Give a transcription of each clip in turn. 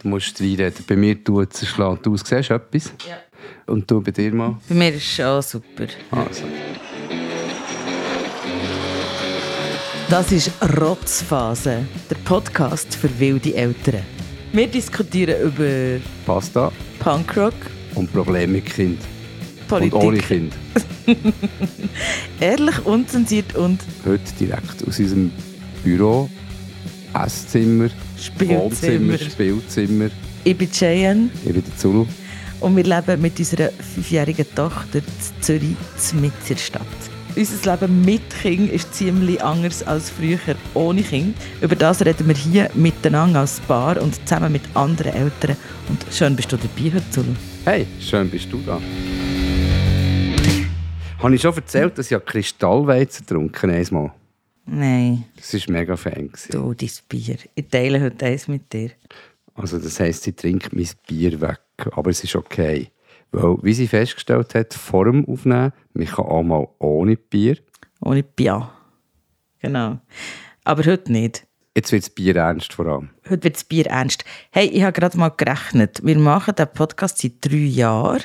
Du musst reinreden. Bei mir tut es schlägt aus. Siehst du etwas? Ja. Und du bei dir mal? Bei mir ist es schon super. Also. Das ist Rotzphase, der Podcast für wilde Eltern. Wir diskutieren über Pasta Punkrock, und Probleme mit Kind. Politik, Und ohne Kind. ehrlich, unzensiert und Heute direkt aus unserem Büro, Esszimmer, Wohnzimmer, Spielzimmer. Spielzimmer. Ich bin Cheyenne Ich bin der Zulu. und wir leben mit unserer fünfjährigen Tochter in Zürich, in der Stadt. Unser Leben mit Kind ist ziemlich anders als früher ohne Kind. Über das reden wir hier miteinander als Paar und zusammen mit anderen Eltern. Und schön bist du dabei heute, Zulu. Hey, schön bist du da. Habe ich schon erzählt, dass ich Kristallweizen getrunken habe? Nein, Das war mega gewesen. du, dein Bier. Ich teile heute eins mit dir. Also das heisst, sie trinkt mein Bier weg. Aber es ist okay. Weil, wie sie festgestellt hat, vor dem Aufnehmen, man kann auch mal ohne Bier. Ohne Bier. Genau. Aber heute nicht. Jetzt wird das Bier ernst vor allem. Heute wird das Bier ernst. Hey, ich habe gerade mal gerechnet. Wir machen den Podcast seit drei Jahren.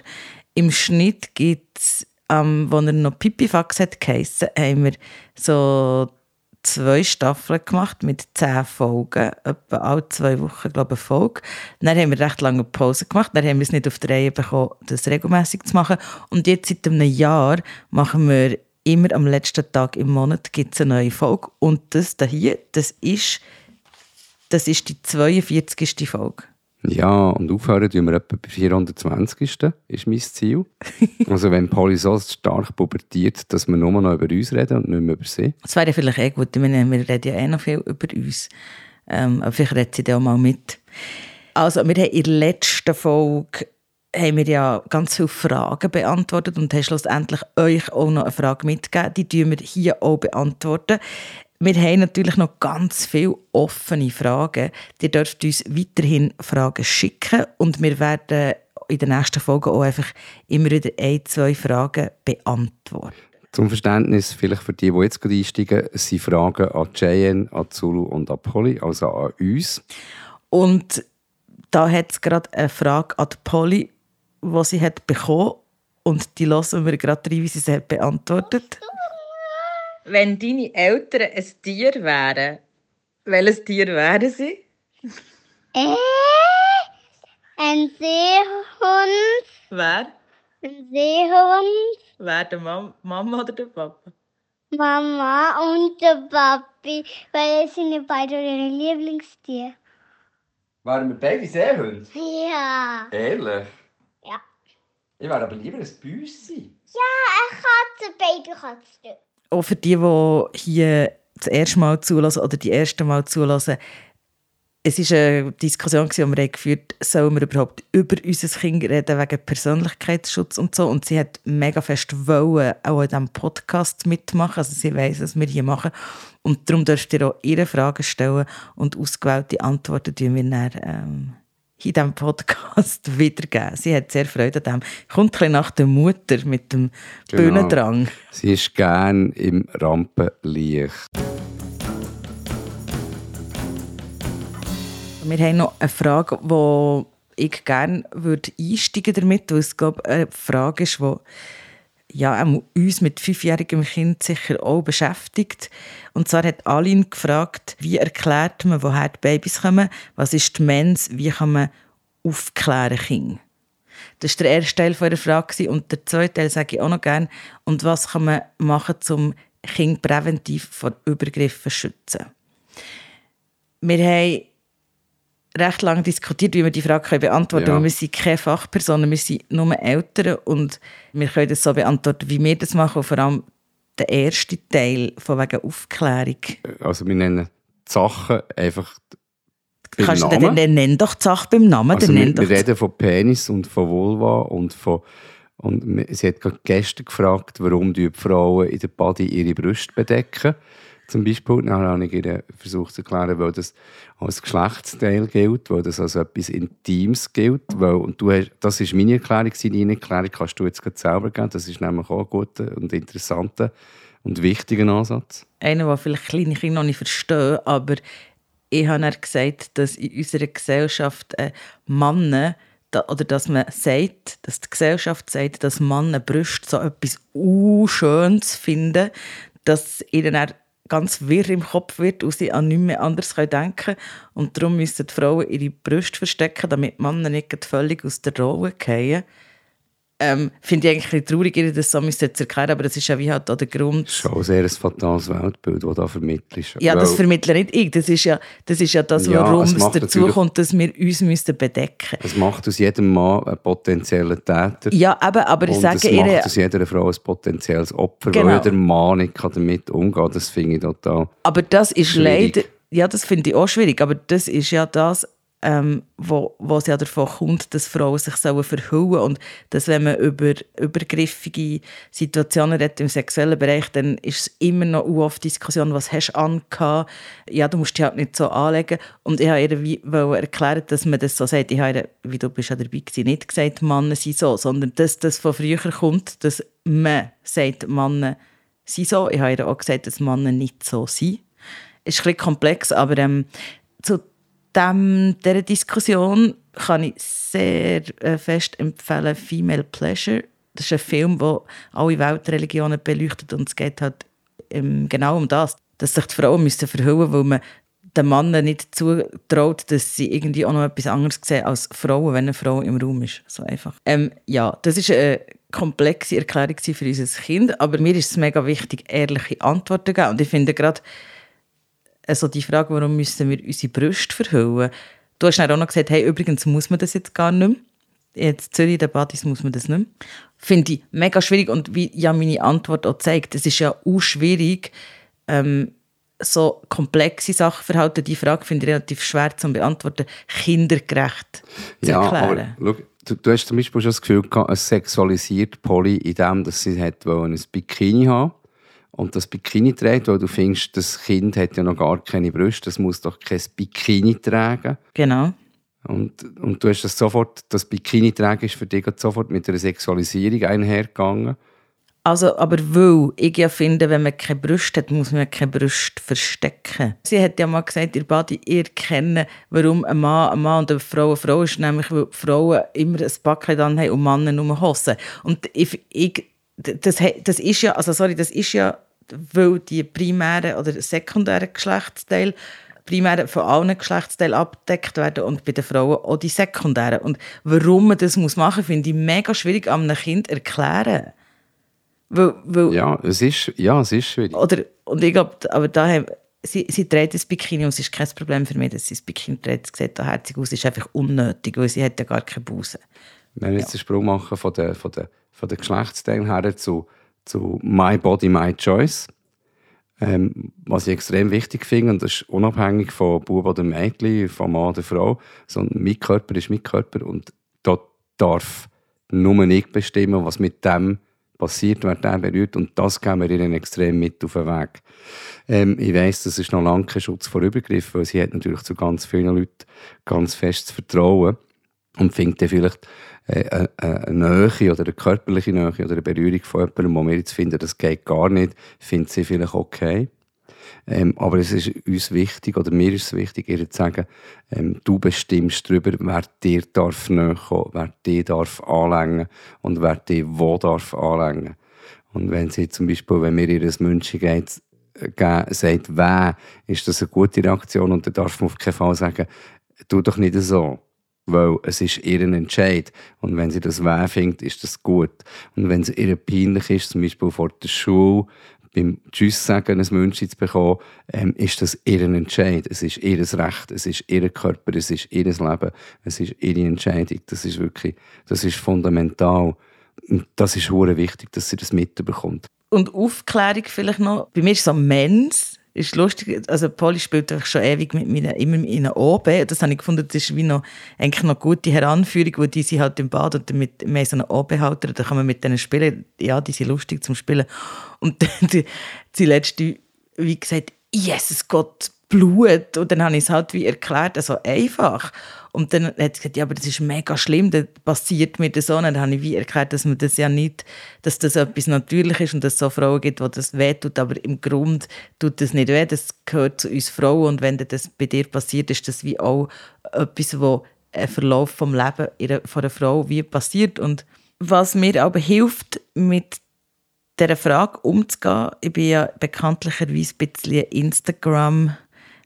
Im Schnitt gibt es, ähm, als er noch Pipifax hat geheissen, haben wir so zwei Staffeln gemacht mit zehn Folgen. Etwa alle zwei Wochen, glaube ich, Folge. Dann haben wir recht lange Pause gemacht. Dann haben wir es nicht auf die Reihe bekommen, das regelmäßig zu machen. Und jetzt seit einem Jahr machen wir immer am letzten Tag im Monat gibt's eine neue Folge. Und das hier, das ist das ist die 42. Folge. Ja, und aufhören tun wir etwa bei 420. ist mein Ziel. also wenn Polly so stark pubertiert, dass wir nur noch über uns reden und nicht mehr über sie. Das wäre vielleicht eh gut. Ich meine, wir reden ja eh noch viel über uns. Ähm, aber vielleicht redet sie dann auch mal mit. Also, wir haben in der letzten Folge haben wir ja ganz viele Fragen beantwortet und haben schlussendlich euch auch noch eine Frage mitgegeben. Die tun wir hier auch beantworten. Wir haben natürlich noch ganz viele offene Fragen. Ihr dürft uns weiterhin Fragen schicken und wir werden in der nächsten Folge auch einfach immer wieder ein, zwei Fragen beantworten. Zum Verständnis, vielleicht für die, die jetzt gerade einsteigen, sind Fragen an Cheyenne, an Zulu und an Polly, also an uns. Und da hat es gerade eine Frage an die Polly, die sie hat bekommen und die lassen wir gerade rein, wie sie sie hat beantwortet. Wenn deine Eltern ein Tier wären, welches Tier wären sie? Äh, ein Seehund, Wer? ein Seehund, Wer der Mam Mama oder der Papa? Mama und der Papi, weil es sind ja beide ihre Lieblingstiere. Wären wir beide Seehunde? Ja. Ehrlich? Ja. Ich wäre aber lieber ein Büssi. Ja, eine Katze, Babykatze. Auch für die, die hier das erste Mal zulassen oder die erste Mal zulassen, es war eine Diskussion, die wir geführt haben, sollen wir überhaupt über unser Kind reden, wegen Persönlichkeitsschutz und so. Und sie hat mega fest wollen, auch in diesem Podcast mitmachen. Also sie weiss, was wir hier machen. Und darum dürft ihr auch ihre Fragen stellen und ausgewählte Antworten tun wir dann, ähm, in diesem Podcast wiedergeben. Sie hat sehr Freude an dem. Kommt ein nach der Mutter mit dem Genau. Bühnendrang. Sie ist gern im Rampenlicht. Wir haben noch eine Frage, wo ich gerne würde einsteigen damit, weil es glaube eine Frage ist, die ja, uns mit fünfjährigem Kind sicher auch beschäftigt. Und zwar hat Aline gefragt, wie erklärt man, woher die Babys kommen, was ist die Mens, wie kann man aufklären Kinder. Das war der erste Teil der Frage. Und der zweite Teil sage ich auch noch gerne. Und was kann man machen, um Kinder präventiv vor Übergriffen zu schützen? Wir haben recht lange diskutiert, wie wir die Frage beantworten können. Ja. Wir sind keine Fachpersonen, wir sind nur Eltern und wir können das so beantworten, wie wir das machen. Und vor allem der erste Teil von wegen Aufklärung. Also wir nennen die Sachen einfach beim Kannst du Namen. dann, dann nenn doch die Sache beim Namen. Also wir, wir reden von Penis und von Vulva und von und sie hat gerade gestern gefragt, warum die Frauen in der Body ihre Brüste bedecken. Zum Beispiel. Dann habe ich versucht zu erklären, weil das als Geschlechtsteil gilt, weil das als etwas Intimes gilt. Weil, und du hast, das war meine Erklärung, deine Erklärung kannst du jetzt gerade selber geben. Das ist nämlich auch ein guter und interessanter und wichtiger Ansatz. einer, der vielleicht kleine Kinder noch nicht verstehen, aber ich habe gesagt, dass in unserer Gesellschaft äh, Männer oder dass man sagt, dass die Gesellschaft sagt, dass Männer Brüste so etwas Schönes finden, dass ihnen ganz wirr im Kopf wird und sie an nichts mehr anderes denken können. Und darum müssen die Frauen ihre Brüste verstecken, damit Männer nicht völlig aus der Rolle fallen ähm, finde ich eigentlich ein traurig, ihr das so zu erklären, aber das ist ja wie halt auch der Grund. Das ist schon sehr ein fatales Weltbild, das du da vermittelst. Ja, das vermittle nicht ich. Das ist ja das, ist ja das ja, warum es, es dazu kommt, dass wir uns müssen bedecken müssen. Es macht aus jedem Mann einen potenziellen Täter. Ja, aber, aber ich sage... es macht aus jeder Frau ein potenzielles Opfer, genau. weil der Mann nicht damit umgehen kann. Das finde ich total Aber das ist schwierig. leider... Ja, das finde ich auch schwierig, aber das ist ja das ähm, wo, wo es ja davon kommt, dass Frauen sich sollen verhüllen und dass wenn man über übergriffige Situationen redet im sexuellen Bereich, dann ist es immer noch oft Diskussion, was hast du angehabt? Ja, du musst dich halt nicht so anlegen. Und ich habe ihr erklären, dass man das so sagt. Ich habe ihr, wie du bist ja dabei gewesen, nicht gesagt, Männer sind so, sondern dass das von früher kommt, dass man sagt, Männer sind so. Ich habe ihr auch gesagt, dass Männer nicht so sind. Ist ein bisschen komplex, aber ähm, zu dem, dieser Diskussion kann ich sehr äh, fest empfehlen Female Pleasure. Das ist ein Film, der alle Weltreligionen beleuchtet und es geht halt ähm, genau um das, dass sich die Frauen müssen verhüllen weil man den Männern nicht zutraut, dass sie irgendwie auch noch etwas anderes sehen als Frauen, wenn eine Frau im Raum ist. So einfach. Ähm, ja, das ist eine komplexe Erklärung für unser Kind, aber mir ist es mega wichtig, ehrliche Antworten zu geben. Und ich finde gerade, also die Frage, warum müssen wir unsere Brüste verhüllen? Du hast dann auch noch gesagt, hey, übrigens muss man das jetzt gar nicht mehr. Jetzt Zürich, der Badis, muss man das nicht mehr. Finde ich mega schwierig und wie ja meine Antwort auch zeigt, es ist ja auch schwierig, ähm, so komplexe Sachverhalte, die Frage finde ich relativ schwer zu beantworten, kindergerecht zu ja, erklären. Aber, schau, du, du, hast zum Beispiel schon das Gefühl gehabt, es sexualisiert Polly in dem, dass sie hat ein Bikini haben und das Bikini trägt, weil du findest, das Kind hat ja noch gar keine Brüste, das muss doch kein Bikini tragen. Genau. Und, und du hast das sofort, das Bikini tragen ist für dich sofort mit einer Sexualisierung einhergegangen. Also, aber weil ich ja finde, wenn man keine Brüste hat, muss man keine Brüste verstecken. Sie hat ja mal gesagt, ihr Body, ihr kennen, warum ein Mann ein Mann und eine Frau eine Frau ist, nämlich weil Frauen immer ein Backchen haben und Männer nur Hosen. Und ich, ich das, das ist ja, also sorry, das ist ja, weil die primären oder sekundären Geschlechtsteile primär von allen Geschlechtsteilen abgedeckt werden und bei den Frauen auch die sekundären. Und warum man das muss machen muss, finde ich mega schwierig einem Kind erklären. Weil, weil, ja, es ist, ja, es ist schwierig. Oder, und ich glaube, aber da haben, sie, sie trägt das Bikini und es ist kein Problem für mich, dass sie das Bikini trägt. Es sieht da herzig aus, es ist einfach unnötig, weil sie hat ja gar keine Busen. Wenn wir jetzt ja. den Sprung machen von der, von der von den Geschlechtsteilen her zu, zu My Body, My Choice. Ähm, was ich extrem wichtig finde, und das ist unabhängig von Bub oder Mädchen, von Mann oder Frau, sondern mein Körper ist mein Körper und dort darf nur ich bestimmen, was mit dem passiert, wer den berührt. Und das geben wir ihnen extrem mit auf den Weg. Ähm, ich weiss, das ist noch lange kein Schutz vor Übergriffen, weil sie hat natürlich zu ganz vielen Leuten ganz fest zu vertrauen und findet dann vielleicht äh, äh, eine Nähe oder eine körperliche Nähe oder eine Berührung von jemandem, wo wir jetzt finden, das geht gar nicht, findet sie vielleicht okay. Ähm, aber es ist uns wichtig, oder mir ist es wichtig, ihr zu sagen, ähm, du bestimmst darüber, wer dir darf näher kommen, wer dir darf anlängen und wer dir wo darf anlängen. Und wenn sie zum Beispiel, wenn mir ihr ein München geht, äh, sagt, wer, ist das eine gute Reaktion und dann darf man auf keinen Fall sagen, tu doch nicht so weil es ist ihr Entscheid. Und wenn sie das weh findet, ist das gut. Und wenn es ihr peinlich ist, zum Beispiel vor der Schule, beim Tschüss sagen ein München zu bekommen, ähm, ist das ihr Entscheid. Es ist ihr Recht, es ist ihr Körper, es ist ihr Leben, es ist ihre Entscheidung. Das ist wirklich, das ist fundamental. Und das ist hure wichtig, dass sie das mitbekommt. Und Aufklärung vielleicht noch. Bei mir ist so Mens ist lustig, also Polly spielt einfach schon ewig mit mir immer in einer OB. Das habe ich gefunden, das ist wie noch, eigentlich noch gute Heranführung, wo die sind halt im Bad und wir haben so einen OB-Halter, da kann man mit denen spielen. Ja, die sind lustig zum Spielen. Und die, die letzte, wie gesagt, Jesus Gott, Blut. Und dann habe ich es halt wie erklärt, so einfach. Und dann hat sie gesagt, ja, aber das ist mega schlimm, das passiert mir das so. Und dann habe ich wie erklärt, dass man das ja nicht, dass das etwas natürlich ist und dass es so Frauen gibt, wo das weh tut, aber im Grund tut das nicht weh, das gehört zu uns Frauen und wenn das bei dir passiert, ist das wie auch etwas, wo ein Verlauf vom Leben von einer Frau wie passiert und was mir aber hilft, mit dieser Frage umzugehen, ich bin ja bekanntlicherweise ein bisschen Instagram-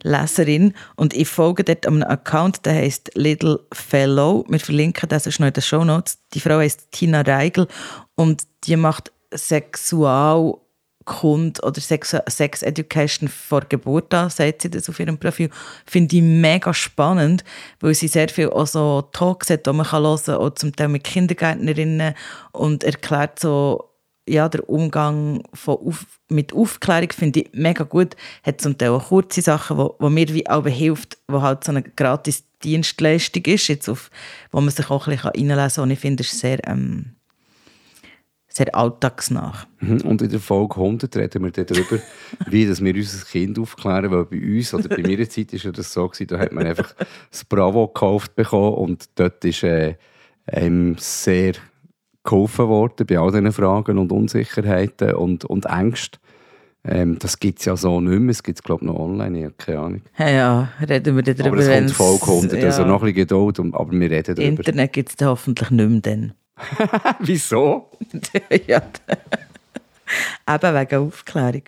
Leserin und ich folge dort einem Account, der heißt Little Fellow. Wir verlinken das noch in den Show Notes. Die Frau heißt Tina Reigel und die macht Sexualkund oder Sex, Sex Education vor Geburt an, sagt sie das auf ihrem Profil. Finde ich mega spannend, weil sie sehr viel auch so Talks hat, die man hören kann, auch zum Teil mit Kindergärtnerinnen und erklärt so ja, der Umgang von auf, mit Aufklärung finde ich mega gut. Hat zum Teil auch kurze Sachen, wo, wo mir wie auch hilft, wo halt so eine gratis Dienstleistung ist, jetzt auf, wo man sich auch ein bisschen reinlesen kann. Und ich finde, es ist sehr, ähm, sehr alltagsnah. Mhm. Und in der Folge 100 reden wir darüber, wie dass wir unser Kind aufklären, weil bei uns oder bei meiner Zeit war das so, gewesen, da hat man einfach das Bravo gekauft bekommen und dort ist äh, ähm, sehr geholfen worden bei all diesen Fragen und Unsicherheiten und, und Ängsten. Ähm, das gibt es ja so nicht mehr. Es gibt es, glaube ich, noch online. Ich habe keine Ahnung. Ja, ja, reden wir darüber. Aber es kommt Folge 100, ja. also noch ein bisschen Geduld, aber wir reden darüber. Internet gibt es hoffentlich nicht mehr dann. Wieso? ja, eben wegen Aufklärung.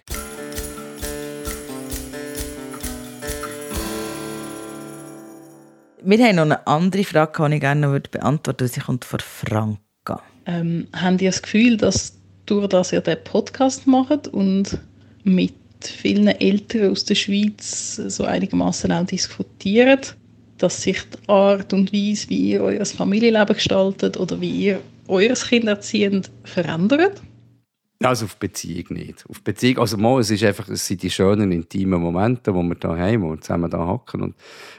Wir haben noch eine andere Frage, die ich gerne beantworten würde. Sie kommt von Frank. Ähm, haben die das Gefühl, dass durch das ihr den Podcast macht und mit vielen Eltern aus der Schweiz so einigermaßen auch diskutiert, dass sich die Art und Weise, wie ihr euer Familienleben gestaltet oder wie ihr euer Kind erzieht, verändert? Also auf Beziehung nicht. Auf Beziehung, also mal, es, ist einfach, es sind die schönen, intimen Momente, wo wir da haben, wir zusammen da hocken und,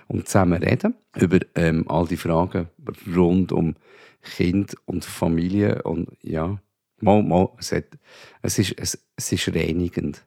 und zusammen reden über ähm, all die Fragen rund um Kind und Familie und ja, mal, mal, es, hat, es, ist, es, es ist reinigend.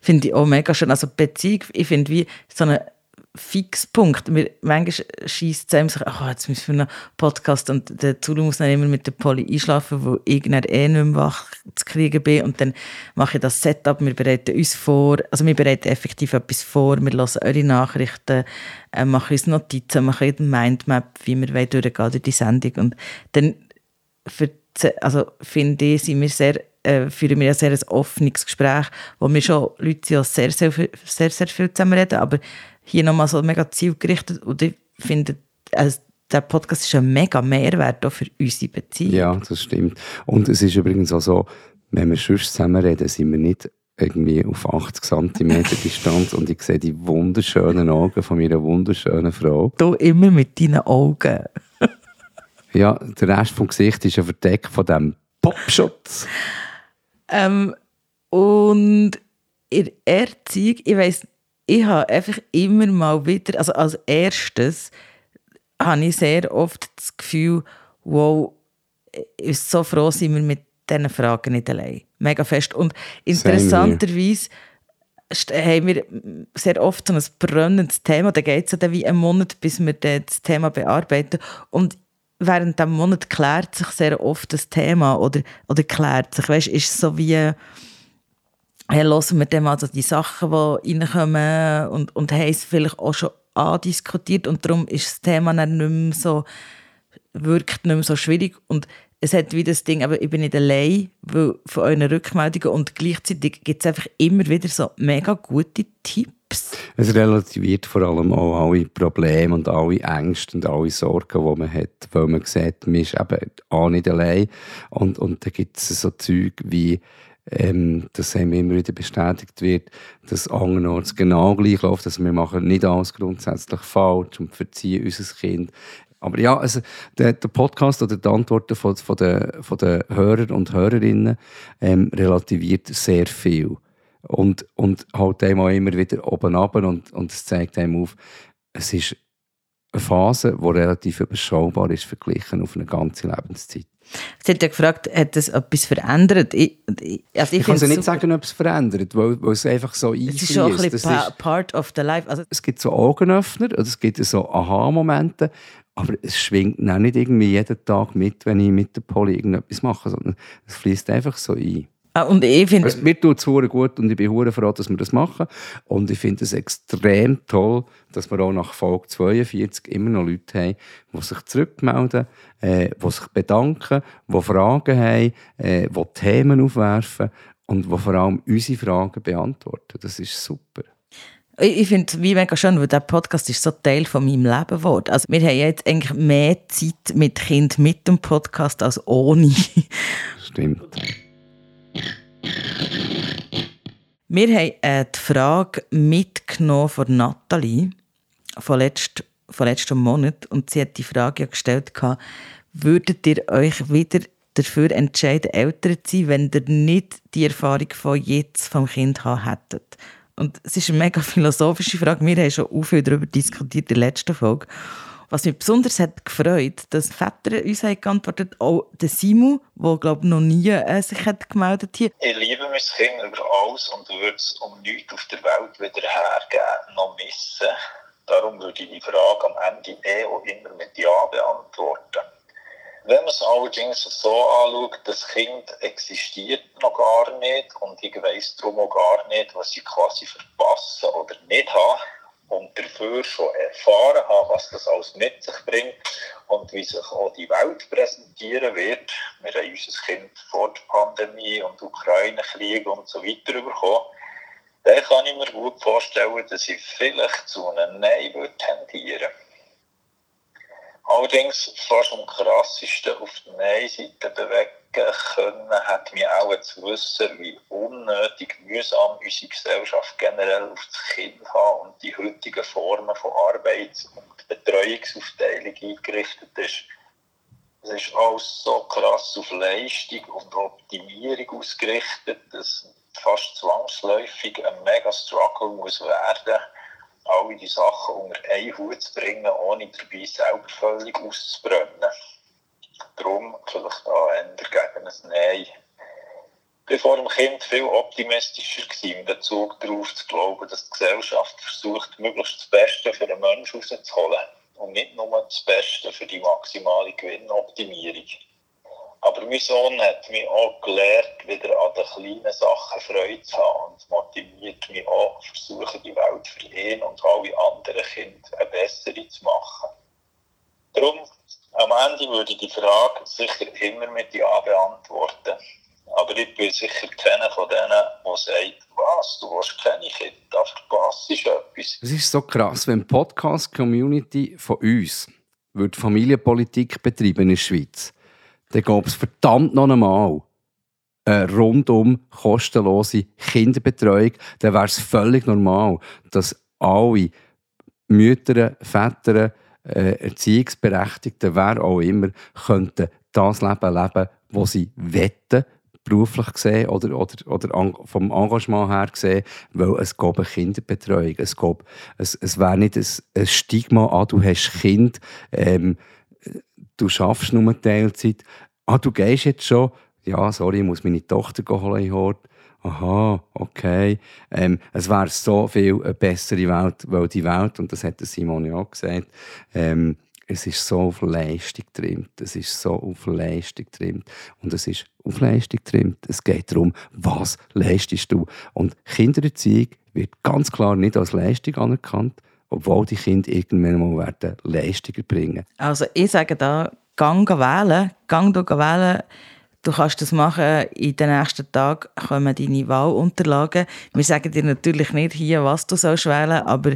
Finde ich auch mega schön. Also Beziehung, ich finde wie so eine Fixpunkt. Wir, manchmal schießt es einem sich, ach, jetzt müssen wir einen Podcast und der Zulu muss dann immer mit der Polly einschlafen, wo ich dann eh nicht mehr wach zu kriegen bin. Und dann mache ich das Setup, wir bereiten uns vor, also wir bereiten effektiv etwas vor, wir hören eure Nachrichten, äh, machen uns Notizen, machen eine Mindmap, wie wir durchgehen durch die Sendung. Und dann für, also finde ich, sind wir sehr äh, führen wir ein sehr offenes Gespräch, wo wir schon Leute sehr, sehr, sehr, sehr viel zusammen reden, aber hier nochmal so mega zielgerichtet und ich finde, also der Podcast ist ein mega Mehrwert auch für unsere Beziehung. Ja, das stimmt. Und es ist übrigens auch so, wenn wir sonst zusammen reden, sind wir nicht irgendwie auf 80 cm Distanz und ich sehe die wunderschönen Augen von meiner wunderschönen Frau. Du immer mit deinen Augen. ja, der Rest vom Gesicht ist ja verdeckt von diesem Popschutz. Ähm, und in Erziehung, ich weiss ich habe einfach immer mal wieder, also als erstes habe ich sehr oft das Gefühl, wow, ich bin so froh, sind wir mit diesen Fragen nicht allein. Mega fest. Und interessanterweise haben wir sehr oft so ein brennendes Thema. Da geht es ja dann wie einen Monat, bis wir das Thema bearbeiten. Und während diesem Monat klärt sich sehr oft das Thema oder, oder klärt sich. Weißt, ist so wie hey, hören wir dann also die Sachen, die reinkommen und, und haben es vielleicht auch schon andiskutiert und darum ist das Thema dann nicht mehr so, wirkt nicht mehr so schwierig und es hat wie das Ding, aber ich bin nicht allein weil von euren Rückmeldungen und gleichzeitig gibt es einfach immer wieder so mega gute Tipps. Es relativiert vor allem auch alle Probleme und alle Ängste und alle Sorgen, die man hat, weil man sieht, man ist eben auch nicht allein und, und da gibt es so Zeug wie ähm, dass immer wieder bestätigt wird, dass andernorts genau gleich läuft, dass wir machen nicht alles grundsätzlich falsch und verziehen unser Kind. Aber ja, also der, der Podcast oder die Antworten von, von, den, von den Hörern und Hörerinnen ähm, relativiert sehr viel. Und, und halt einem auch immer wieder oben ab und, und es zeigt einem auf, es ist eine Phase, die relativ überschaubar ist verglichen auf eine ganze Lebenszeit. Sie hat ja gefragt, hat das etwas verändert? Ich, also ich, ich kann sie nicht sagen, ob es verändert, weil, weil es einfach so einfließt. Es ist schon ein bisschen pa part of the life. Also es gibt so Augenöffner, also es gibt so Aha-Momente, aber es schwingt auch nicht irgendwie jeden Tag mit, wenn ich mit der Poli irgendetwas mache, sondern es fließt einfach so ein. Ah, und ich finde... Also, mir tut es gut und ich bin hure froh, dass wir das machen. Und ich finde es extrem toll, dass wir auch nach Folge 42 immer noch Leute haben, die sich zurückmelden, äh, die sich bedanken, die Fragen haben, äh, die Themen aufwerfen und die vor allem unsere Fragen beantworten. Das ist super. Ich finde es wie mega schön, weil der Podcast ist so Teil von meinem Leben geworden. Also wir haben jetzt eigentlich mehr Zeit mit Kind mit dem Podcast als ohne. Stimmt. Wir haben äh, die Frage mitgenommen von Nathalie von, letzt, von letztem Monat und sie hat die Frage gestellt, würdet ihr euch wieder dafür entscheiden, älter zu sein, wenn ihr nicht die Erfahrung von jetzt vom Kind hättet? Und es ist eine mega philosophische Frage. Wir haben schon viel darüber diskutiert in der letzten Folge. Was mich besonders hat gefreut, dass Väter uns haben geantwortet auch der Simu, der glaube noch nie äh, sich hat gemeldet hier. Ich liebe mein Kind über alles und würde es um nichts auf der Welt wieder hergeben, noch missen. Darum würde ich die Frage am Ende eh auch immer mit Ja beantworten. Wenn man es allerdings so anschaut, das Kind existiert noch gar nicht und ich weiss darum auch gar nicht, was ich quasi verpassen oder nicht habe und dafür schon erfahren habe, was das alles mit sich bringt und wie sich auch die Welt präsentieren wird. Wir haben unser Kind vor der Pandemie und Ukraine-Krieg und so weiter bekommen. Dann kann ich mir gut vorstellen, dass ich vielleicht zu einem Nein würde tendieren Allerdings fast am krassesten auf der Nein-Seite bewegen können, hat mich auch zu wissen, wie unnötig mühsam unsere Gesellschaft generell auf das Kind hat und die heutigen Formen von Arbeits- und Betreuungsaufteilung eingerichtet ist. Es ist alles so krass auf Leistung und Optimierung ausgerichtet, dass fast zwangsläufig ein mega Struggle muss werden alle die Sachen unter einen Hut zu bringen, ohne dabei selber völlig auszubrennen. Darum vielleicht da eher gegen ein Nein. Ich war vor dem Kind viel optimistischer in Bezug darauf zu glauben, dass die Gesellschaft versucht, möglichst das Beste für den Menschen rauszuholen und nicht nur das Beste für die maximale Gewinnoptimierung. Aber mein Sohn hat mich auch gelernt, wieder an den kleinen Sachen Freude zu haben und motiviert mich auch, versuchen, die Welt für ihn und alle anderen Kinder eine bessere zu machen. Darum, am Ende würde ich die Frage sicher immer mit Ja beantworten. Aber ich bin sicher keiner von denen, der sagt, was, du hast keine Kinder, da verpasst etwas. Es ist so krass, wenn die Podcast-Community von uns würde Familienpolitik betreiben in der Schweiz dann gäbe es verdammt noch einmal eine rundum kostenlose Kinderbetreuung. Dann wäre es völlig normal, dass alle Mütter, Väter, äh, Erziehungsberechtigte, wer auch immer, könnten das Leben leben, das sie wetten, beruflich gesehen oder, oder, oder vom Engagement her gesehen, weil es gab eine Kinderbetreuung. Es, gab, es, es wäre nicht ein, ein Stigma, ah, du hast Kind, ähm, du schaffst nur Teilzeit. Ah, du gehst jetzt schon? Ja, sorry, ich muss meine Tochter holen Hort. Aha, okay. Ähm, es wäre so viel eine bessere Welt, weil die Welt, und das hat Simon ja auch gesagt, ähm, es ist so auf Leistung getrimmt. Es ist so auf Leistung getrimmt. Und es ist auf Leistung getrimmt. Es geht darum, was leistest du. Und Kindererziehung wird ganz klar nicht als Leistung anerkannt, obwohl die Kinder irgendwann mal werden Leistungen bringen. Also ich sage da, gang wählen, gang wählen. Du kannst das machen, in den nächsten Tagen kommen deine Wahlunterlagen. Wir sagen dir natürlich nicht hier, was du sollst wählen, aber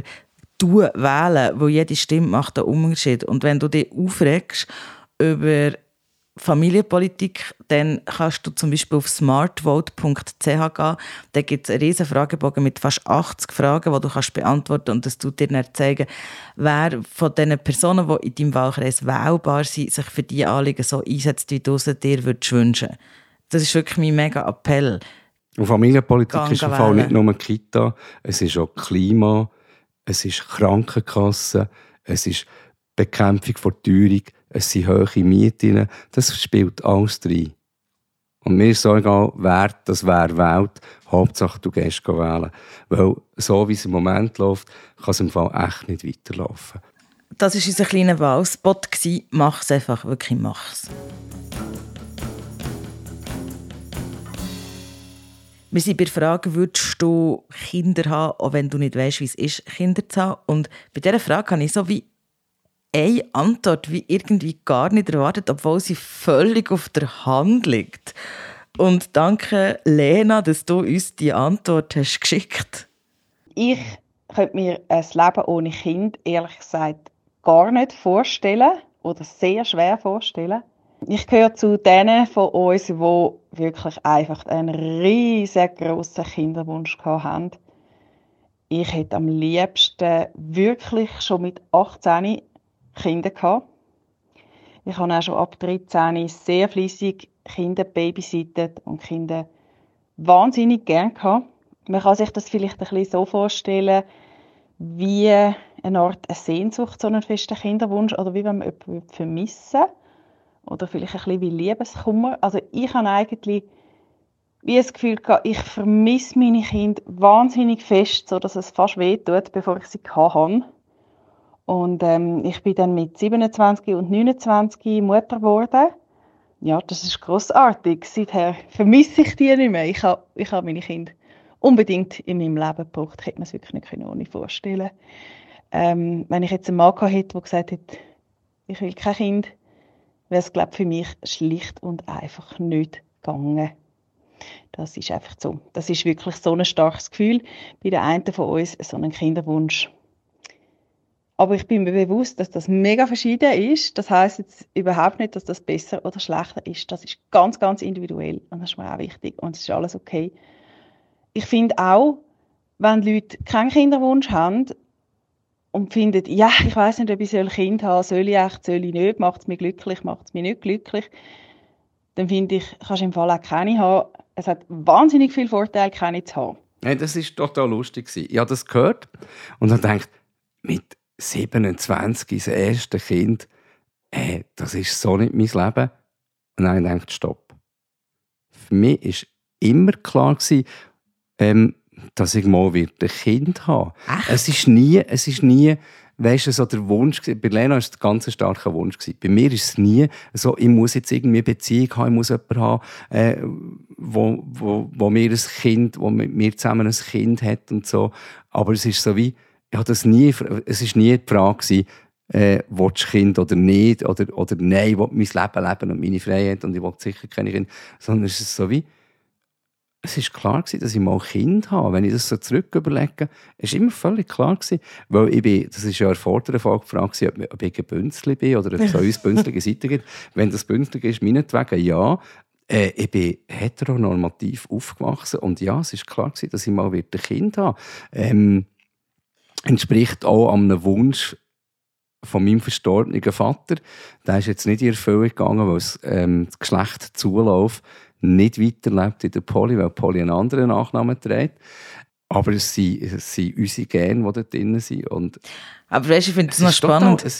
du wählen, wo jede Stimme macht einen Unterschied. Und wenn du dich aufregst über Familienpolitik, dann kannst du zum Beispiel auf smartvote.ch gehen. Da gibt es einen riesen Fragebogen mit fast 80 Fragen, die du kannst beantworten kannst. Und das tut dir dann zeigen, wer von den Personen, die in deinem Wahlkreis wählbar sind, sich für diese Anliegen so einsetzt, wie du es dir würdest wünschen Das ist wirklich mein mega Appell. Und Familienpolitik Gang ist im Fall nicht nur Kita, es ist auch Klima, es ist Krankenkasse, es ist Bekämpfung von Teuerung, es sind hohe Mieten, das spielt alles rein. Und mir ist so egal, wer das wer wählt, Hauptsache du gehst wählen. Weil so wie es im Moment läuft, kann es im Fall echt nicht weiterlaufen. Das war unser kleiner Wahlspot. Mach es einfach, wirklich mach es. Wir sind bei der Frage, würdest du Kinder haben, auch wenn du nicht weißt, wie es ist, Kinder zu haben? Und bei dieser Frage habe ich so wie eine Antwort wie irgendwie gar nicht erwartet, obwohl sie völlig auf der Hand liegt. Und danke, Lena, dass du uns die Antwort hast geschickt. Ich könnte mir ein Leben ohne Kind ehrlich gesagt gar nicht vorstellen oder sehr schwer vorstellen. Ich gehöre zu denen von uns, die wirklich einfach einen riesengroßen Kinderwunsch haben. Ich hätte am liebsten wirklich schon mit 18 Kinder gehabt. Ich habe auch schon ab 13 sehr fließig Kinder babysittet und Kinder wahnsinnig gern gehabt. Man kann sich das vielleicht ein bisschen so vorstellen, wie eine Art eine Sehnsucht, so einen festen Kinderwunsch, oder wie wenn man jemanden vermissen oder vielleicht ein bisschen wie Liebeskummer. Also ich habe eigentlich wie das Gefühl gehabt, ich vermisse meine Kinder wahnsinnig fest, so dass es fast weh tut, bevor ich sie hatte. Und ähm, ich bin dann mit 27 und 29 Mutter geworden. Ja, das ist großartig. Seither vermisse ich die nicht mehr. Ich habe, ich habe meine Kinder unbedingt in meinem Leben gebraucht. Ich hätte mir es wirklich nicht ohne vorstellen ähm, Wenn ich jetzt einen Mann hätte, der gesagt hätte, ich will kein Kind, wäre es, glaube für mich schlicht und einfach nicht gegangen. Das ist einfach so. Das ist wirklich so ein starkes Gefühl. Bei der einen von uns so einen Kinderwunsch aber ich bin mir bewusst, dass das mega verschieden ist. Das heißt jetzt überhaupt nicht, dass das besser oder schlechter ist. Das ist ganz, ganz individuell und das ist mir auch wichtig und es ist alles okay. Ich finde auch, wenn Leute keinen Kinderwunsch haben und finden, ja, ich weiß nicht, ob ich ein Kind haben soll, soll ich echt, soll ich nicht, macht es mich glücklich, macht es mich nicht glücklich, dann finde ich, kannst du im Fall auch keine haben. Es hat wahnsinnig viel Vorteil, keine zu haben. Ja, das war total lustig. Ich habe das gehört und dann gedacht, mit 27, das erste Kind, äh, das ist so nicht mein Leben. Und dann habe ich gedacht, stopp. Für mich war immer klar, gewesen, ähm, dass ich mal ein Kind haben werde. Es ist nie, es ist nie, weißt du, so der Wunsch, bei Lena war es ein ganz starker Wunsch. Gewesen. Bei mir ist es nie so, ich muss jetzt irgendwie eine Beziehung haben, ich muss jemanden haben, äh, wo, wo, wo mir ein Kind, wo mit mir zusammen ein Kind hat und so. Aber es ist so wie, ich das nie, es war nie die Frage, gewesen, äh, willst du Kind oder nicht, oder, oder nein, ich will mein Leben leben und meine Freiheit und ich will sicher keine Kinder, sondern es ist so wie, es war klar gewesen, dass ich mal ein Kind habe. Wenn ich das so zurück überlege, ist immer völlig klar gewesen, weil ich bin, das ist ja in der vorderen Folge gefragt, ob ich ein Bünzli bin oder ob es so uns bünzlige Seiten gibt. Wenn das bünzlig ist, meinetwegen ja. Äh, ich bin heteronormativ aufgewachsen und ja, es ist klar gewesen, dass ich mal ein Kind habe. Ähm, entspricht auch einem Wunsch von meinem verstorbenen Vater. Der ist jetzt nicht in Erfüllung gegangen, weil es, ähm, das Geschlecht Zulauf nicht weiterlebt in der Polly, weil Polly einen anderen Nachnamen trägt. Aber es sind, es sind unsere Gene, die da drin sind. Und Aber weißt, ich finde es noch spannend. Total,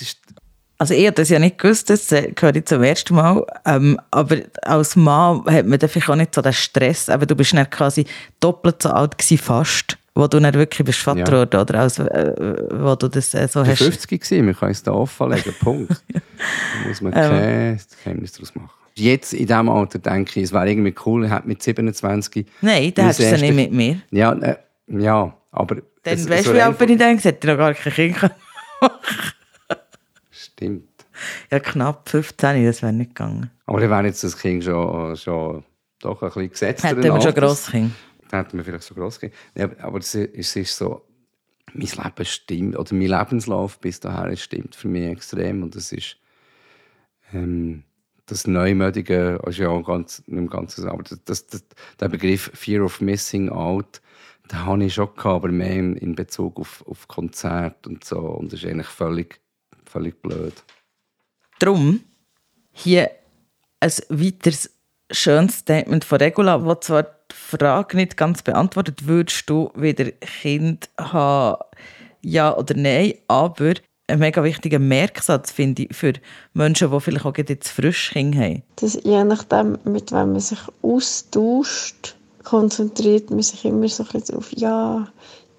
also ich habe das ja nicht gewusst, das höre ich zum ersten Mal. Ähm, aber als Mann hat man vielleicht auch nicht so den Stress. Aber du bist dann quasi doppelt so alt gewesen, fast wo du nicht wirklich bist Vater ja. oder, oder als, äh, wo du das äh, so ich hast. 50 gewesen, wir können es da offenlegen, Punkt. da muss man ähm. kein Geheimnis daraus machen. Jetzt in diesem Alter denke ich, es wäre irgendwie cool, ich hätte mit 27... Nein, da hättest du es nicht mit mir. Ja, äh, ja aber... Dann weißt du, wie alt bin ich dann? Hätte ich noch gar kein Kind Stimmt. Ja, knapp 15, das wäre nicht gegangen. Aber dann wäre jetzt das Kind schon, schon doch ein bisschen gesetzt. Hätten wir schon grosses Dann hätten wir vielleicht so groß gegeben. Ja, aber es ist, es ist so, mein Leben stimmt, oder mein Lebenslauf bis dahin stimmt für mich extrem. Und das ist ähm, das Neumödige, ist ja ganz, nicht ganz aber das, das, der Begriff Fear of Missing Out, den habe ich schon gehabt, aber mehr in, Bezug auf, auf Konzerte und so. Und das ist eigentlich völlig, völlig blöd. Drum hier ein weiteres schönes Statement von Regula, das zwar Frage nicht ganz beantwortet, würdest du wieder Kind haben, ja oder nein, aber ein mega wichtiger Merksatz, finde ich, für Menschen, die vielleicht auch jetzt frisch Kinder haben. Das, je nachdem, mit wem man sich austauscht, konzentriert man sich immer so ein bisschen auf, ja,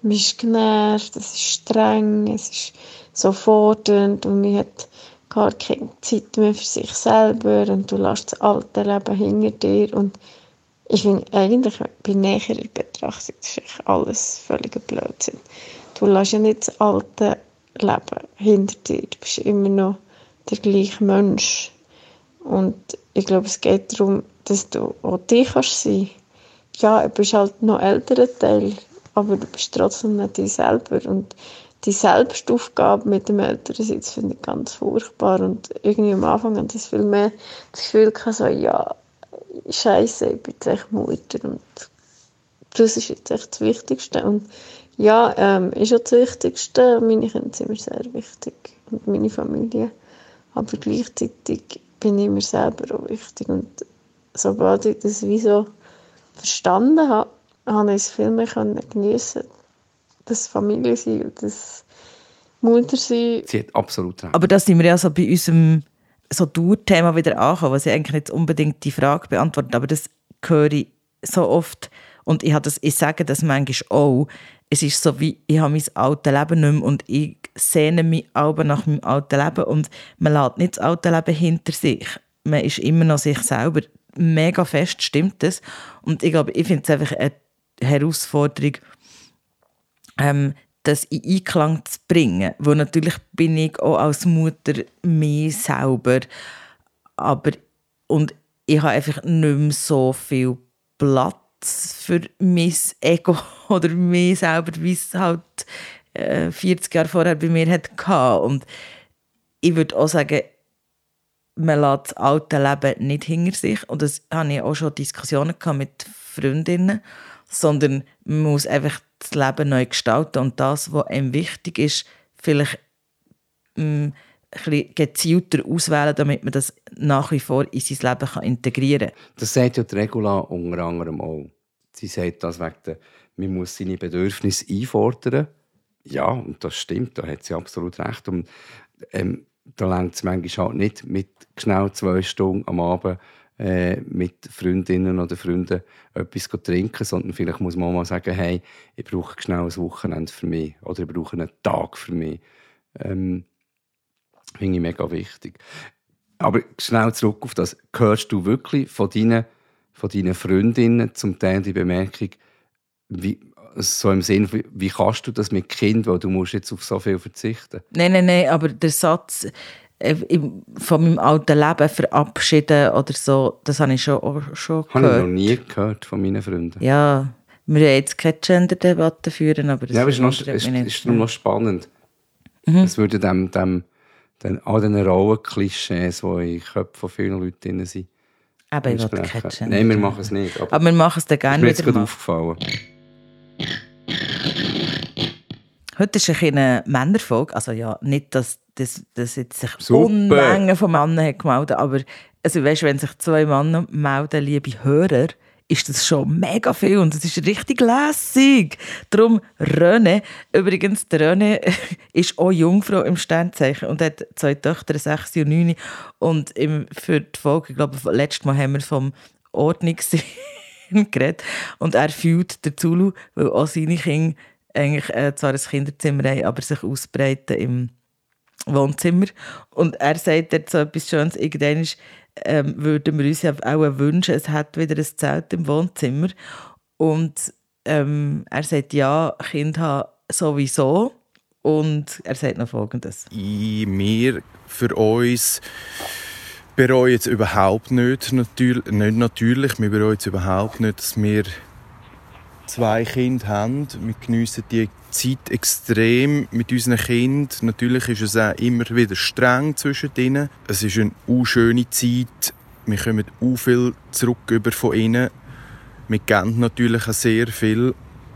man ist genervt, es ist streng, es ist so fordernd und man hat gar keine Zeit mehr für sich selber und du lässt das alte Leben hinter dir und ich finde eigentlich bei näherer Betrachtung ist alles völlig Blödsinn. Du lässt ja nicht das alte Leben hinter dir, du bist immer noch der gleiche Mensch und ich glaube, es geht darum, dass du auch dich kannst sein. Ja, du bist halt noch älterer Teil, aber du bist trotzdem nicht dich selber und die Selbstaufgabe mit dem Elternsitz finde ich ganz furchtbar und irgendwie am Anfang hatte ich viel mehr das Gefühl, so, ja, scheiße, ich bin jetzt echt Mutter und das ist jetzt echt das Wichtigste. Und ja, ähm, ist auch das Wichtigste, meine Kinder sind mir sehr wichtig und meine Familie, aber gleichzeitig bin ich mir selber auch wichtig. Und sobald ich das wie so verstanden habe, habe ich es viel mehr geniessen. Das Familie sein und das Mutter sein. Sie hat absolut recht. Aber da sind wir ja so bei unserem so Dauerthema wieder angekommen, was ich eigentlich nicht unbedingt die Frage beantwortet, aber das höre ich so oft und ich, das, ich sage das manchmal auch, es ist so wie, ich habe mein altes Leben nicht mehr und ich sehne mich aber nach meinem alten Leben und man lässt nicht das alte Leben hinter sich. Man ist immer noch sich selber. Mega fest stimmt das. Und ich glaube, ich finde es einfach eine Herausforderung, ähm, das in Einklang zu bringen. Wo natürlich bin ich auch als Mutter mehr selber, aber und ich habe einfach nicht mehr so viel Platz für mein Ego oder mich selber, wie es halt äh, 40 Jahre vorher bei mir hatte. Und ich würde auch sagen, man lässt das alte Leben nicht hinter sich. Und das hatte ich auch schon Diskussionen mit Freundinnen, sondern man muss einfach das Leben neu gestalten und das, was einem wichtig ist, vielleicht ähm, ein gezielter auswählen, damit man das nach wie vor in sein Leben kann integrieren kann. Das sagt ja die Regula unter anderem auch. Sie sagt das wegen der, man muss seine Bedürfnisse einfordern. Ja, und das stimmt, da hat sie absolut recht. Und, ähm, da längt es manchmal halt nicht mit genau zwei Stunden am Abend äh, mit Freundinnen oder Freunden etwas trinken, sondern vielleicht muss man mal sagen, hey, ich brauche schnell ein Wochenende für mich oder ich brauche einen Tag für mich. Ähm, finde ich mega wichtig. Aber schnell zurück auf das. Hörst du wirklich von deinen, von deinen Freundinnen zum Teil die Bemerkung, wie, so im Sinn, wie, kannst du das mit Kind, weil du musst jetzt auf so viel verzichten? Nein, nein, nein, aber der Satz, von meinem alten Leben verabschieden oder so, das habe ich schon, schon gehört. Habe ich noch nie gehört von meinen Freunden. Ja, wir werden jetzt keine Gender-Debatte führen, aber das ja, aber ist, noch, ist, ist noch spannend. Mhm. Es würde dem, dem, dem, all den Rollenklischees, die in Köpfen von vielen Leuten drin sind, aber ich will keine Gender. Nein, wir machen es nicht. Aber, aber wir machen es dann gerne wieder. Ist mir jetzt aufgefallen. Heute ist eine Männerfolge. Also ja, nicht, dass dass, dass jetzt sich Super. Unmengen von Männern hat gemeldet aber also weißt, wenn sich zwei Männer melden, liebe Hörer, ist das schon mega viel und es ist richtig lässig. Darum René, übrigens, der René ist auch Jungfrau im Sternzeichen und hat zwei Töchter, sechs und neun. Und im, für die Folge, ich glaube, letztes Mal haben wir vom Ordnungssinn geredet und er fühlt der Zulu, weil auch seine Kinder eigentlich äh, zwar ein Kinderzimmer haben, aber sich ausbreiten im Wohnzimmer. Und er sagt dort so etwas Schönes, irgendwann ähm, würden wir uns ja auch wünschen, es hat wieder ein Zelt im Wohnzimmer. Und ähm, er sagt, ja, Kinder haben sowieso. Und er sagt noch Folgendes. Wir für uns bereuen es überhaupt nicht, natürlich, nicht natürlich, wir bereuen es überhaupt nicht, dass wir zwei Kinder haben. Wir geniessen die Zeit extrem mit unseren Kindern. Natürlich ist es auch immer wieder streng zwischen ihnen. Es ist eine unschöne Zeit. Wir kommen auch viel zurück über von ihnen. Wir geben natürlich auch sehr viel.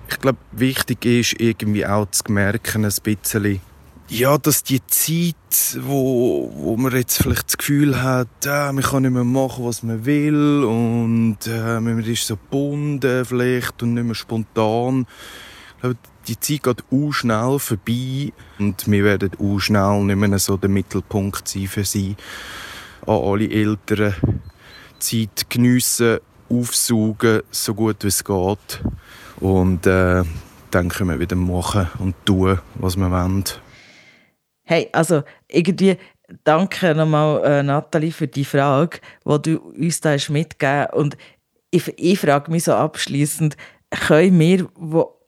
Ich glaube, wichtig ist irgendwie auch zu merken, ein bisschen, ja, dass die Zeit, wo, wo man jetzt vielleicht das Gefühl hat, äh, man kann nicht mehr machen, was man will und äh, man ist so gebunden vielleicht und nicht mehr spontan. Ich glaube, die Zeit geht auch schnell vorbei und wir werden auch schnell nicht mehr so der Mittelpunkt sein für sie. An alle Eltern Zeit geniessen, aufsaugen, so gut wie es geht. Und äh, dann können wir wieder machen und tun, was wir wollen. Hey, also irgendwie danke nochmal, äh, Nathalie, für die Frage, die du uns da hast mitgegeben hast. Und ich, ich frage mich so abschließend, können wir, wo,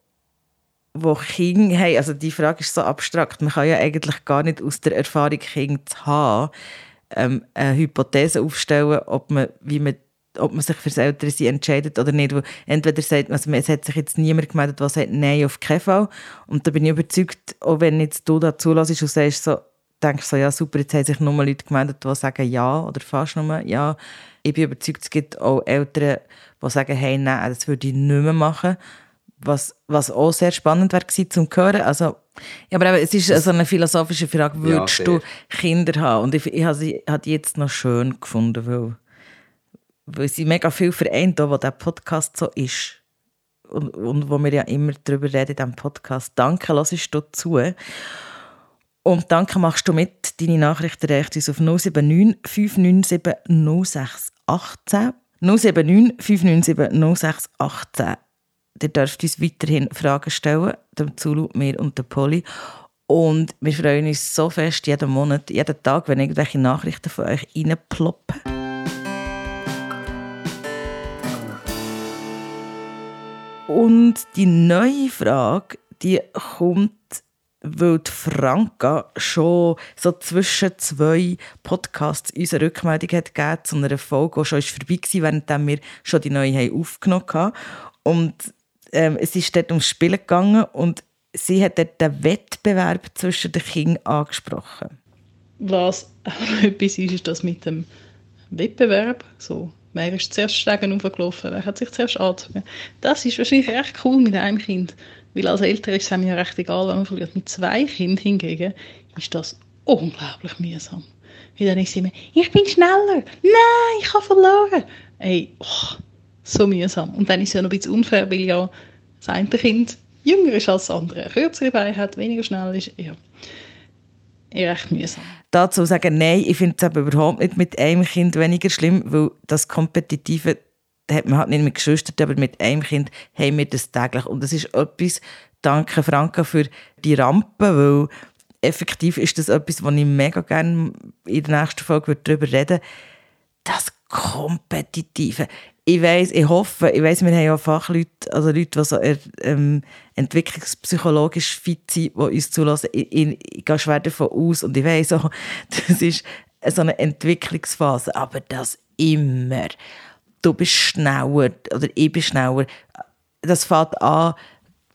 wo Kinder haben, also die Frage ist so abstrakt, man kann ja eigentlich gar nicht aus der Erfahrung Kinder zu haben, ähm, eine Hypothese aufstellen, ob man, wie man ob man sich für das Ältere entscheidet oder nicht. Weil entweder sagt man, also es hat sich jetzt niemand gemeldet, der sagt, nein, auf keinen Fall. Und da bin ich überzeugt, auch wenn jetzt du da zulässt und sagst, so, denkst so, ja super, jetzt haben sich nur Leute gemeldet, die sagen ja oder fast nur ja. Ich bin überzeugt, es gibt auch Eltern, die sagen, hey, nein, das würde ich nicht mehr machen. Was, was auch sehr spannend wäre zum Hören. Also, ja, aber es ist so eine philosophische Frage, würdest ja, du Kinder haben? Und ich, ich habe sie hat jetzt noch schön gefunden, weil, weil sie mega viel vereint, wo der Podcast so ist. Und, und wo wir ja immer darüber reden in diesem Podcast. Danke, hörst du zu. Und danke machst du mit. Deine Nachrichten reicht uns auf 079 597 0618. 079 597 0618. Ihr dürft uns weiterhin Fragen stellen, dem Zulu, mir und der Polly. Und wir freuen uns so fest jeden Monat, jeden Tag, wenn irgendwelche Nachrichten von euch reinploppen. Und die neue Frage, die kommt weil die Franka schon so zwischen zwei Podcasts unsere Rückmeldung hat gegeben zu einer Folge, die schon vorbei war, während wir schon die neue haben aufgenommen haben. Und ähm, es ist dort ums Spielen gegangen und sie hat dort den Wettbewerb zwischen den Kindern angesprochen. Was auch etwas ist, ist das mit dem Wettbewerb. So, wer ist zuerst Stegen aufgelaufen, wer hat sich zuerst angezogen. Das ist wahrscheinlich recht cool mit einem Kind. Weil als Eltern ist es einem ja recht egal, wenn man verliert. Mit zwei Kindern hingegen ist das unglaublich mühsam. Weil dann ist es immer, ich bin schneller. Nein, ich habe verloren. Ey, oh, so mühsam. Und dann ist es ja noch ein bisschen unfair, weil ja das eine Kind jünger ist als das andere, kürzere Beine hat, weniger schnell ist. Ja, recht mühsam. Dazu sagen, nein, ich finde es überhaupt nicht mit einem Kind weniger schlimm, weil das Kompetitive hat man halt nicht mit Geschwistern, aber mit einem Kind haben wir das täglich. Und das ist etwas, danke Franka für die Rampe, weil effektiv ist das etwas, was ich mega gerne in der nächsten Folge darüber reden würde. Das Kompetitive. Ich weiß, ich hoffe, ich weiß, wir haben ja Fachleute, also Leute, die so ähm, entwicklungspsychologisch fit sind, die uns zulassen. Ich, ich, ich gehe schwer davon aus und ich weiß auch, das ist so eine Entwicklungsphase, aber das immer du bist schneller oder ich bin schneller. Das fängt an.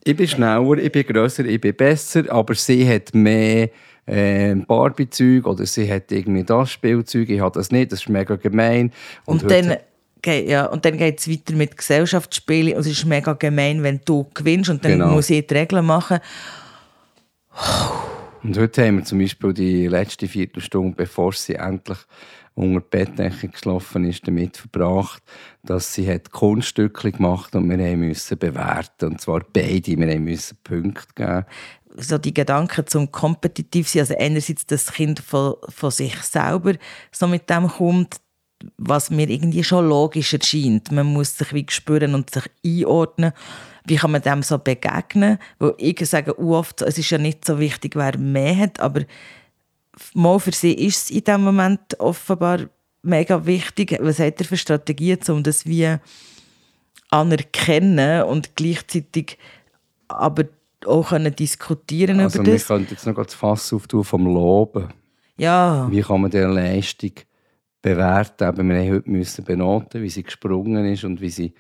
Ich bin schneller, ich bin grösser, ich bin besser, aber sie hat mehr äh, Barbie-Zeug oder sie hat irgendwie das Spielzeug, ich habe das nicht, das ist mega gemein. Und, und dann, ja, und dann geht es weiter mit Gesellschaftsspielen und es ist mega gemein, wenn du gewinnst und dann genau. muss ich die Regeln machen. Und heute haben wir zum Beispiel die letzte Viertelstunde, bevor sie endlich unter die Bettdecke geschlafen ist, damit verbracht, dass sie hat Kunststücke gemacht und wir mussten bewerten. Und zwar beide, wir mussten Punkte geben. So die Gedanken zum kompetitiv sein, also einerseits das Kind von, von sich selber so mit dem kommt, was mir irgendwie schon logisch erscheint. Man muss sich wie spüren und sich einordnen. Wie kann man dem so begegnen? Weil ich sage oft, es ist ja nicht so wichtig, wer mehr hat, aber mal für sie ist es in diesem Moment offenbar mega wichtig. Was hat er für Strategien, um das wie anerkennen und gleichzeitig aber auch können diskutieren also über das? Also wir könnten jetzt noch das Fass auftun vom Loben. Ja. Wie kann man diese Leistung bewerten? Aber wir heute müssen benoten, wie sie gesprungen ist und wie sie,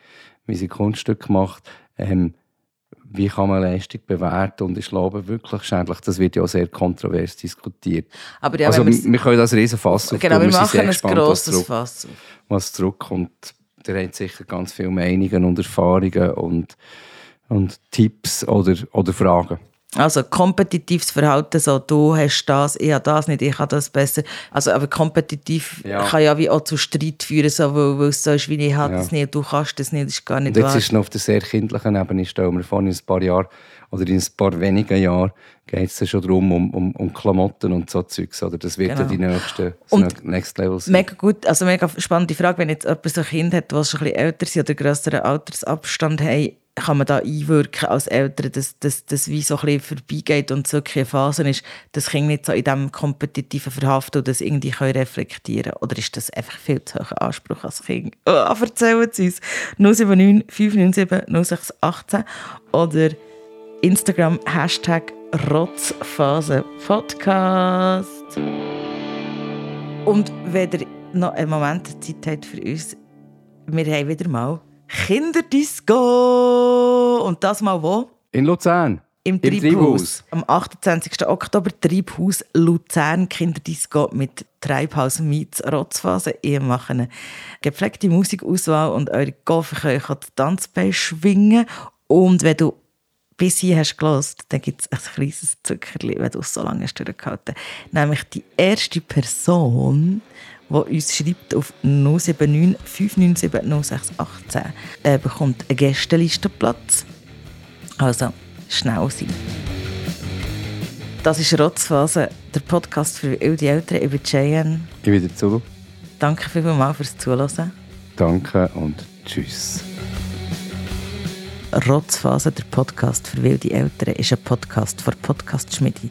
wie sie Kunststücke macht. Ähm, wie kann man Leistung bewerten und ist Loben wirklich schädlich? Das wird ja auch sehr kontrovers diskutiert. Aber ja, also, wir können das riesen Fass Genau, wir, machen ein grosses Fass auf. Was zurückkommt, der hat sicher ganz viele Meinungen und Erfahrungen und, und Tipps oder, oder Fragen. Also kompetitives Verhalten, so du hast das, ich habe das nicht, ich habe das besser. Also aber kompetitiv Ja. kann ja wie auch zu Streit führen, so, weil, weil es so ist, wie ich habe Ja. das nicht, du kannst das nicht, das ist gar nicht Und jetzt wahr. ist noch auf der sehr kindlichen Ebene, stellen wir vor, in ein paar Jahren oder in ein paar wenigen Jahren geht es dann schon darum, um, um, um Klamotten und so Zeugs. Oder das wird Genau. ja die nächste, das Und Next Level sein. Mega gut, also mega spannende Frage, wenn jetzt jemand so ein Kind hat, das schon ein bisschen älter sind oder grösseren Altersabstand haben, kann man da einwirken als Eltern, dass das wie so ein bisschen vorbeigeht und es wirklich eine Phase ist, dass Kinder nicht so in diesem kompetitiven Verhaften und das irgendwie können reflektieren Oder ist das einfach viel zu hoher Anspruch als Kind? Oh, erzählen Sie uns. 079 597 0618 oder Instagram Hashtag Rotzphase Podcast. Und wenn ihr noch einen Moment Zeit habt für uns, wir haben wieder mal Kinderdisco. Und das mal wo? In Luzern. Im Im Treibhaus. Am 28. Oktober Treibhaus Luzern Kinderdisco mit Treibhaus meets Rotzphase. Ihr macht eine gepflegte Musikauswahl und eure Koffer können euch das Tanzbein schwingen. Und wenn du bis hier hast gelost, dann gibt es ein kleines Zuckerli, wenn du es so lange hast durchgehalten Nämlich die erste Person, die uns schreibt auf 079 597 0618, äh, bekommt einen Gästelistenplatz. Also, schnell sein. Das ist Rotzphase, der Podcast für die Eltern über Cheyenne. Ich wieder zu. Danke vielmals fürs Zuhören. Danke und tschüss. Rotzphase, der Podcast für wilde Eltern, ist ein Podcast von Podcast Schmidi.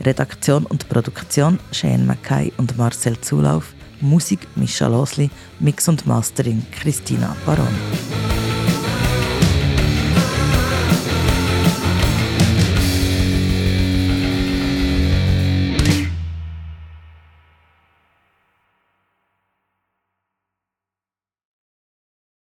Redaktion und Produktion Cheyenne Mackay und Marcel Zulauf. Musik Mischa Losli. Mix und Mastering Christina Baron.